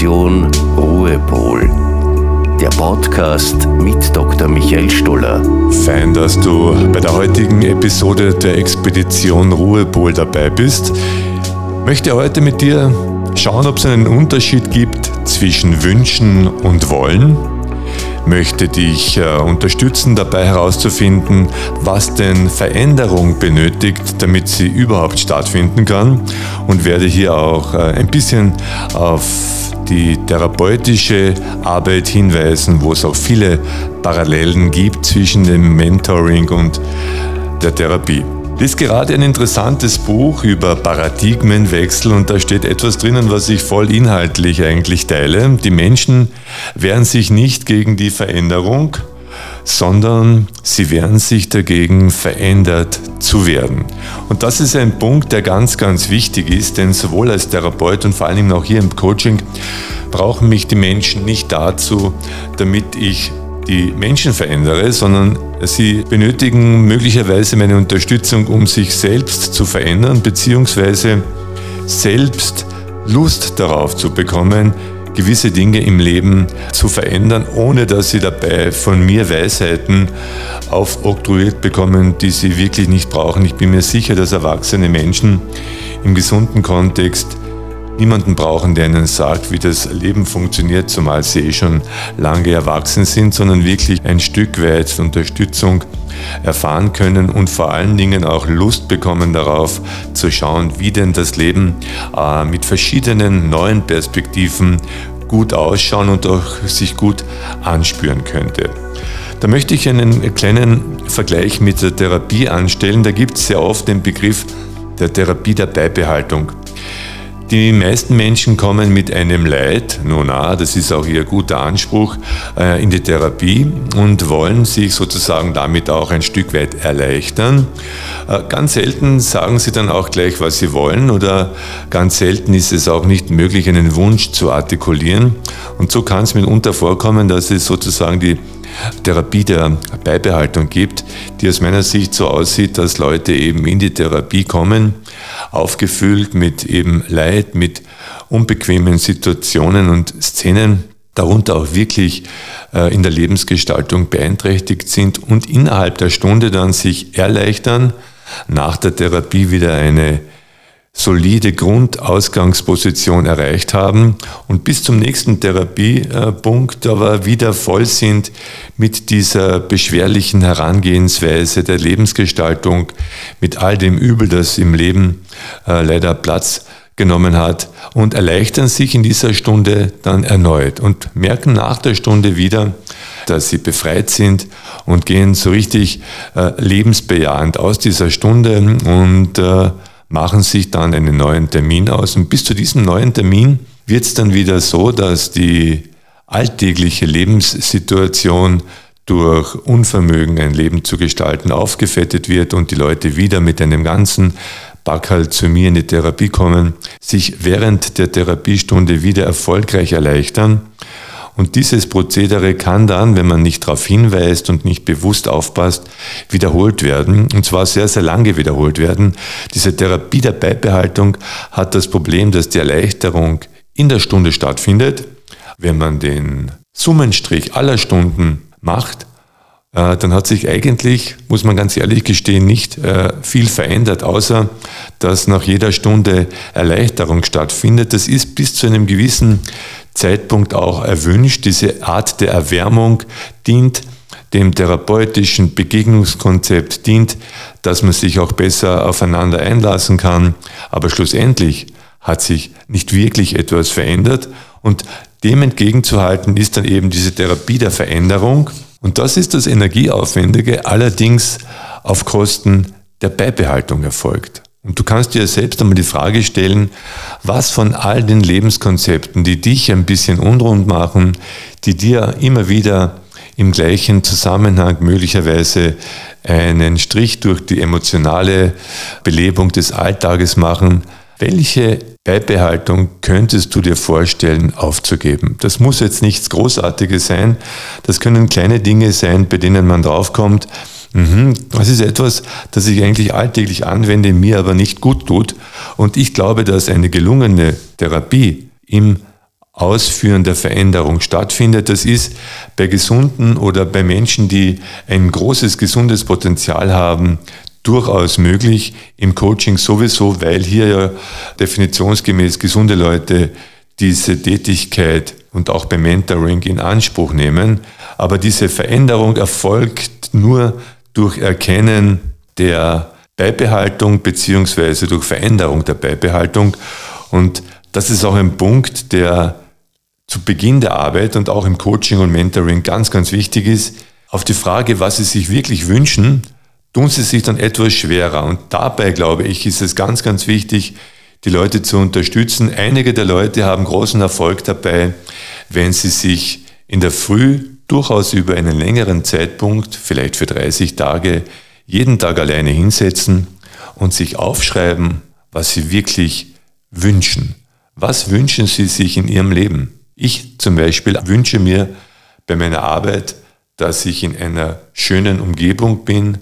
Expedition Ruhepol. Der Podcast mit Dr. Michael Stoller. Fein, dass du bei der heutigen Episode der Expedition Ruhepol dabei bist. Ich möchte heute mit dir schauen, ob es einen Unterschied gibt zwischen Wünschen und Wollen möchte dich äh, unterstützen, dabei herauszufinden, was denn Veränderung benötigt, damit sie überhaupt stattfinden kann und werde hier auch äh, ein bisschen auf die therapeutische Arbeit hinweisen, wo es auch viele Parallelen gibt zwischen dem Mentoring und der Therapie. Das ist gerade ein interessantes Buch über Paradigmenwechsel und da steht etwas drinnen, was ich voll inhaltlich eigentlich teile. Die Menschen wehren sich nicht gegen die Veränderung, sondern sie wehren sich dagegen, verändert zu werden. Und das ist ein Punkt, der ganz, ganz wichtig ist, denn sowohl als Therapeut und vor Dingen auch hier im Coaching brauchen mich die Menschen nicht dazu, damit ich die Menschen verändere, sondern sie benötigen möglicherweise meine Unterstützung, um sich selbst zu verändern, beziehungsweise selbst Lust darauf zu bekommen, gewisse Dinge im Leben zu verändern, ohne dass sie dabei von mir Weisheiten aufoktroyiert bekommen, die sie wirklich nicht brauchen. Ich bin mir sicher, dass erwachsene Menschen im gesunden Kontext niemanden brauchen, der ihnen sagt, wie das Leben funktioniert, zumal sie eh schon lange erwachsen sind, sondern wirklich ein Stück weit Unterstützung erfahren können und vor allen Dingen auch Lust bekommen darauf zu schauen, wie denn das Leben äh, mit verschiedenen neuen Perspektiven gut ausschauen und auch sich gut anspüren könnte. Da möchte ich einen kleinen Vergleich mit der Therapie anstellen. Da gibt es sehr oft den Begriff der Therapie der Beibehaltung. Die meisten Menschen kommen mit einem Leid, nun na, das ist auch ihr guter Anspruch, äh, in die Therapie und wollen sich sozusagen damit auch ein Stück weit erleichtern. Äh, ganz selten sagen sie dann auch gleich, was sie wollen oder ganz selten ist es auch nicht möglich, einen Wunsch zu artikulieren. Und so kann es mitunter vorkommen, dass es sozusagen die Therapie der Beibehaltung gibt, die aus meiner Sicht so aussieht, dass Leute eben in die Therapie kommen, aufgefüllt mit eben Leid, mit unbequemen Situationen und Szenen, darunter auch wirklich äh, in der Lebensgestaltung beeinträchtigt sind und innerhalb der Stunde dann sich erleichtern, nach der Therapie wieder eine solide Grundausgangsposition erreicht haben und bis zum nächsten Therapiepunkt aber wieder voll sind mit dieser beschwerlichen Herangehensweise der Lebensgestaltung, mit all dem Übel, das im Leben äh, leider Platz genommen hat und erleichtern sich in dieser Stunde dann erneut und merken nach der Stunde wieder, dass sie befreit sind und gehen so richtig äh, lebensbejahend aus dieser Stunde und äh, machen sich dann einen neuen Termin aus. Und bis zu diesem neuen Termin wird es dann wieder so, dass die alltägliche Lebenssituation durch Unvermögen ein Leben zu gestalten aufgefettet wird und die Leute wieder mit einem ganzen Backerl zu mir in die Therapie kommen, sich während der Therapiestunde wieder erfolgreich erleichtern und dieses Prozedere kann dann, wenn man nicht darauf hinweist und nicht bewusst aufpasst, wiederholt werden. Und zwar sehr, sehr lange wiederholt werden. Diese Therapie der Beibehaltung hat das Problem, dass die Erleichterung in der Stunde stattfindet. Wenn man den Summenstrich aller Stunden macht, äh, dann hat sich eigentlich, muss man ganz ehrlich gestehen, nicht äh, viel verändert, außer dass nach jeder Stunde Erleichterung stattfindet. Das ist bis zu einem gewissen Zeitpunkt auch erwünscht. Diese Art der Erwärmung dient dem therapeutischen Begegnungskonzept, dient, dass man sich auch besser aufeinander einlassen kann. Aber schlussendlich hat sich nicht wirklich etwas verändert und dem entgegenzuhalten ist dann eben diese Therapie der Veränderung. Und das ist das Energieaufwendige, allerdings auf Kosten der Beibehaltung erfolgt. Und du kannst dir selbst einmal die Frage stellen, was von all den Lebenskonzepten, die dich ein bisschen unrund machen, die dir immer wieder im gleichen Zusammenhang möglicherweise einen Strich durch die emotionale Belebung des Alltages machen, welche Beibehaltung könntest du dir vorstellen aufzugeben? Das muss jetzt nichts Großartiges sein, das können kleine Dinge sein, bei denen man draufkommt, Mhm. Das ist etwas, das ich eigentlich alltäglich anwende, mir aber nicht gut tut. Und ich glaube, dass eine gelungene Therapie im Ausführen der Veränderung stattfindet. Das ist bei Gesunden oder bei Menschen, die ein großes gesundes Potenzial haben, durchaus möglich. Im Coaching sowieso, weil hier ja definitionsgemäß gesunde Leute diese Tätigkeit und auch beim Mentoring in Anspruch nehmen. Aber diese Veränderung erfolgt nur durch Erkennen der Beibehaltung beziehungsweise durch Veränderung der Beibehaltung. Und das ist auch ein Punkt, der zu Beginn der Arbeit und auch im Coaching und Mentoring ganz, ganz wichtig ist. Auf die Frage, was Sie sich wirklich wünschen, tun Sie sich dann etwas schwerer. Und dabei, glaube ich, ist es ganz, ganz wichtig, die Leute zu unterstützen. Einige der Leute haben großen Erfolg dabei, wenn sie sich in der Früh durchaus über einen längeren Zeitpunkt, vielleicht für 30 Tage, jeden Tag alleine hinsetzen und sich aufschreiben, was sie wirklich wünschen. Was wünschen sie sich in ihrem Leben? Ich zum Beispiel wünsche mir bei meiner Arbeit, dass ich in einer schönen Umgebung bin,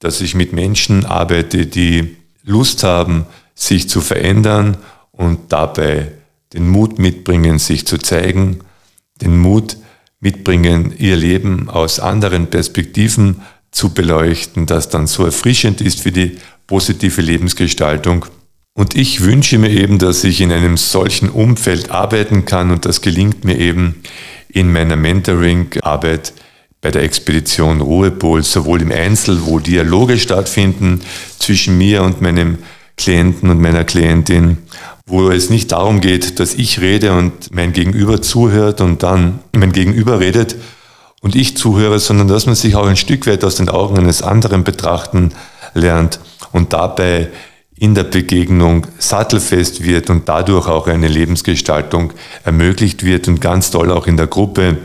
dass ich mit Menschen arbeite, die Lust haben, sich zu verändern und dabei den Mut mitbringen, sich zu zeigen, den Mut mitbringen, ihr Leben aus anderen Perspektiven zu beleuchten, das dann so erfrischend ist für die positive Lebensgestaltung. Und ich wünsche mir eben, dass ich in einem solchen Umfeld arbeiten kann und das gelingt mir eben in meiner Mentoring-Arbeit bei der Expedition Ruhepol, sowohl im Einzel, wo Dialoge stattfinden zwischen mir und meinem Klienten und meiner Klientin, wo es nicht darum geht, dass ich rede und mein Gegenüber zuhört und dann mein Gegenüber redet und ich zuhöre, sondern dass man sich auch ein Stück weit aus den Augen eines anderen betrachten lernt und dabei in der Begegnung sattelfest wird und dadurch auch eine Lebensgestaltung ermöglicht wird und ganz toll auch in der Gruppe,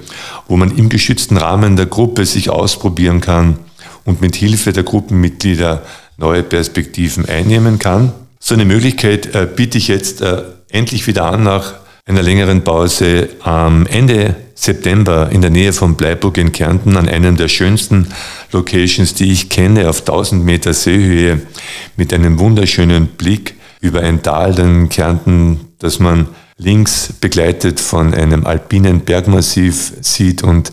wo man im geschützten Rahmen der Gruppe sich ausprobieren kann und mit Hilfe der Gruppenmitglieder neue Perspektiven einnehmen kann. So eine Möglichkeit äh, biete ich jetzt äh, endlich wieder an nach einer längeren Pause am Ende September in der Nähe von Bleiburg in Kärnten an einem der schönsten Locations, die ich kenne, auf 1000 Meter Seehöhe mit einem wunderschönen Blick über ein Tal in Kärnten, das man links begleitet von einem alpinen Bergmassiv sieht und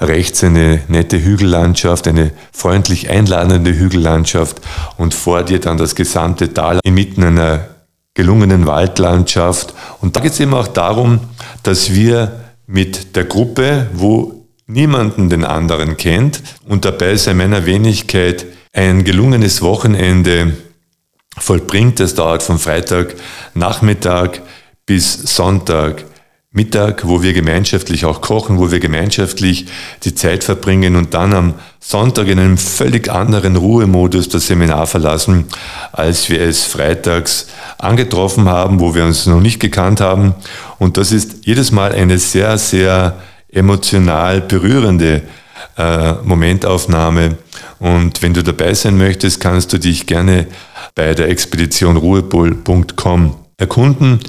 rechts eine nette Hügellandschaft, eine freundlich einladende Hügellandschaft und vor dir dann das gesamte Tal inmitten einer gelungenen Waldlandschaft. Und da geht es eben auch darum, dass wir mit der Gruppe, wo niemanden den anderen kennt und dabei sei meiner Wenigkeit ein gelungenes Wochenende vollbringt. Das dauert von Freitag Nachmittag bis Sonntag Mittag, wo wir gemeinschaftlich auch kochen, wo wir gemeinschaftlich die Zeit verbringen und dann am Sonntag in einem völlig anderen Ruhemodus das Seminar verlassen, als wir es freitags angetroffen haben, wo wir uns noch nicht gekannt haben. Und das ist jedes Mal eine sehr, sehr emotional berührende äh, Momentaufnahme. Und wenn du dabei sein möchtest, kannst du dich gerne bei der Expedition ruhepol.com erkunden.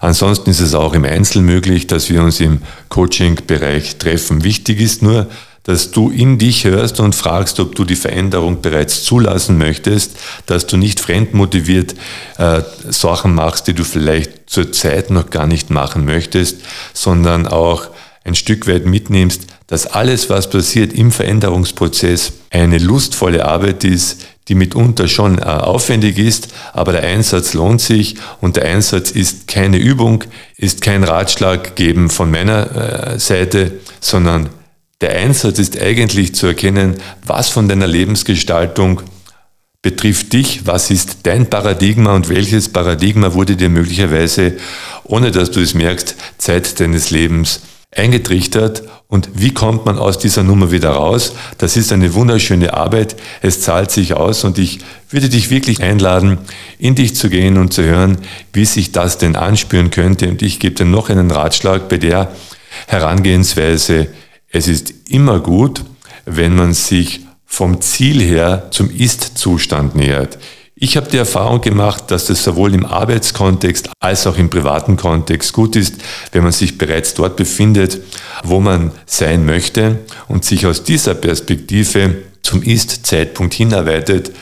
Ansonsten ist es auch im Einzel möglich, dass wir uns im Coaching-Bereich treffen. Wichtig ist nur, dass du in dich hörst und fragst, ob du die Veränderung bereits zulassen möchtest, dass du nicht fremdmotiviert äh, Sachen machst, die du vielleicht zur Zeit noch gar nicht machen möchtest, sondern auch ein Stück weit mitnimmst, dass alles, was passiert im Veränderungsprozess, eine lustvolle Arbeit ist, die mitunter schon äh, aufwendig ist, aber der Einsatz lohnt sich und der Einsatz ist keine Übung, ist kein Ratschlag geben von meiner äh, Seite, sondern der Einsatz ist eigentlich zu erkennen, was von deiner Lebensgestaltung betrifft dich, was ist dein Paradigma und welches Paradigma wurde dir möglicherweise, ohne dass du es merkst, Zeit deines Lebens eingetrichtert und wie kommt man aus dieser Nummer wieder raus? Das ist eine wunderschöne Arbeit. Es zahlt sich aus und ich würde dich wirklich einladen, in dich zu gehen und zu hören, wie sich das denn anspüren könnte. Und ich gebe dir noch einen Ratschlag bei der Herangehensweise. Es ist immer gut, wenn man sich vom Ziel her zum Ist-Zustand nähert. Ich habe die Erfahrung gemacht, dass das sowohl im Arbeitskontext als auch im privaten Kontext gut ist, wenn man sich bereits dort befindet, wo man sein möchte und sich aus dieser Perspektive zum Ist-Zeitpunkt hinarbeitet,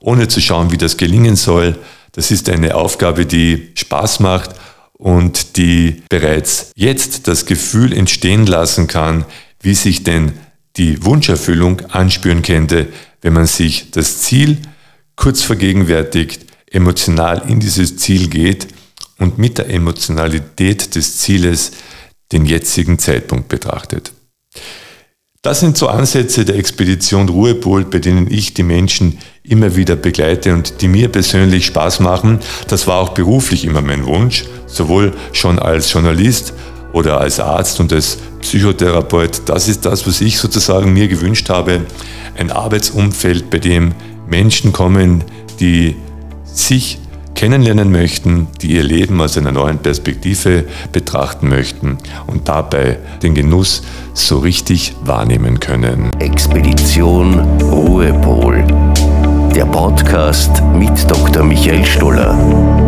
ohne zu schauen, wie das gelingen soll. Das ist eine Aufgabe, die Spaß macht und die bereits jetzt das Gefühl entstehen lassen kann, wie sich denn die Wunscherfüllung anspüren könnte, wenn man sich das Ziel kurz vergegenwärtigt, emotional in dieses Ziel geht und mit der Emotionalität des Zieles den jetzigen Zeitpunkt betrachtet. Das sind so Ansätze der Expedition Ruhepol, bei denen ich die Menschen immer wieder begleite und die mir persönlich Spaß machen. Das war auch beruflich immer mein Wunsch, sowohl schon als Journalist oder als Arzt und als Psychotherapeut. Das ist das, was ich sozusagen mir gewünscht habe. Ein Arbeitsumfeld, bei dem Menschen kommen, die sich kennenlernen möchten, die ihr Leben aus einer neuen Perspektive betrachten möchten und dabei den Genuss so richtig wahrnehmen können. Expedition Ruhepol. Der Podcast mit Dr. Michael Stoller.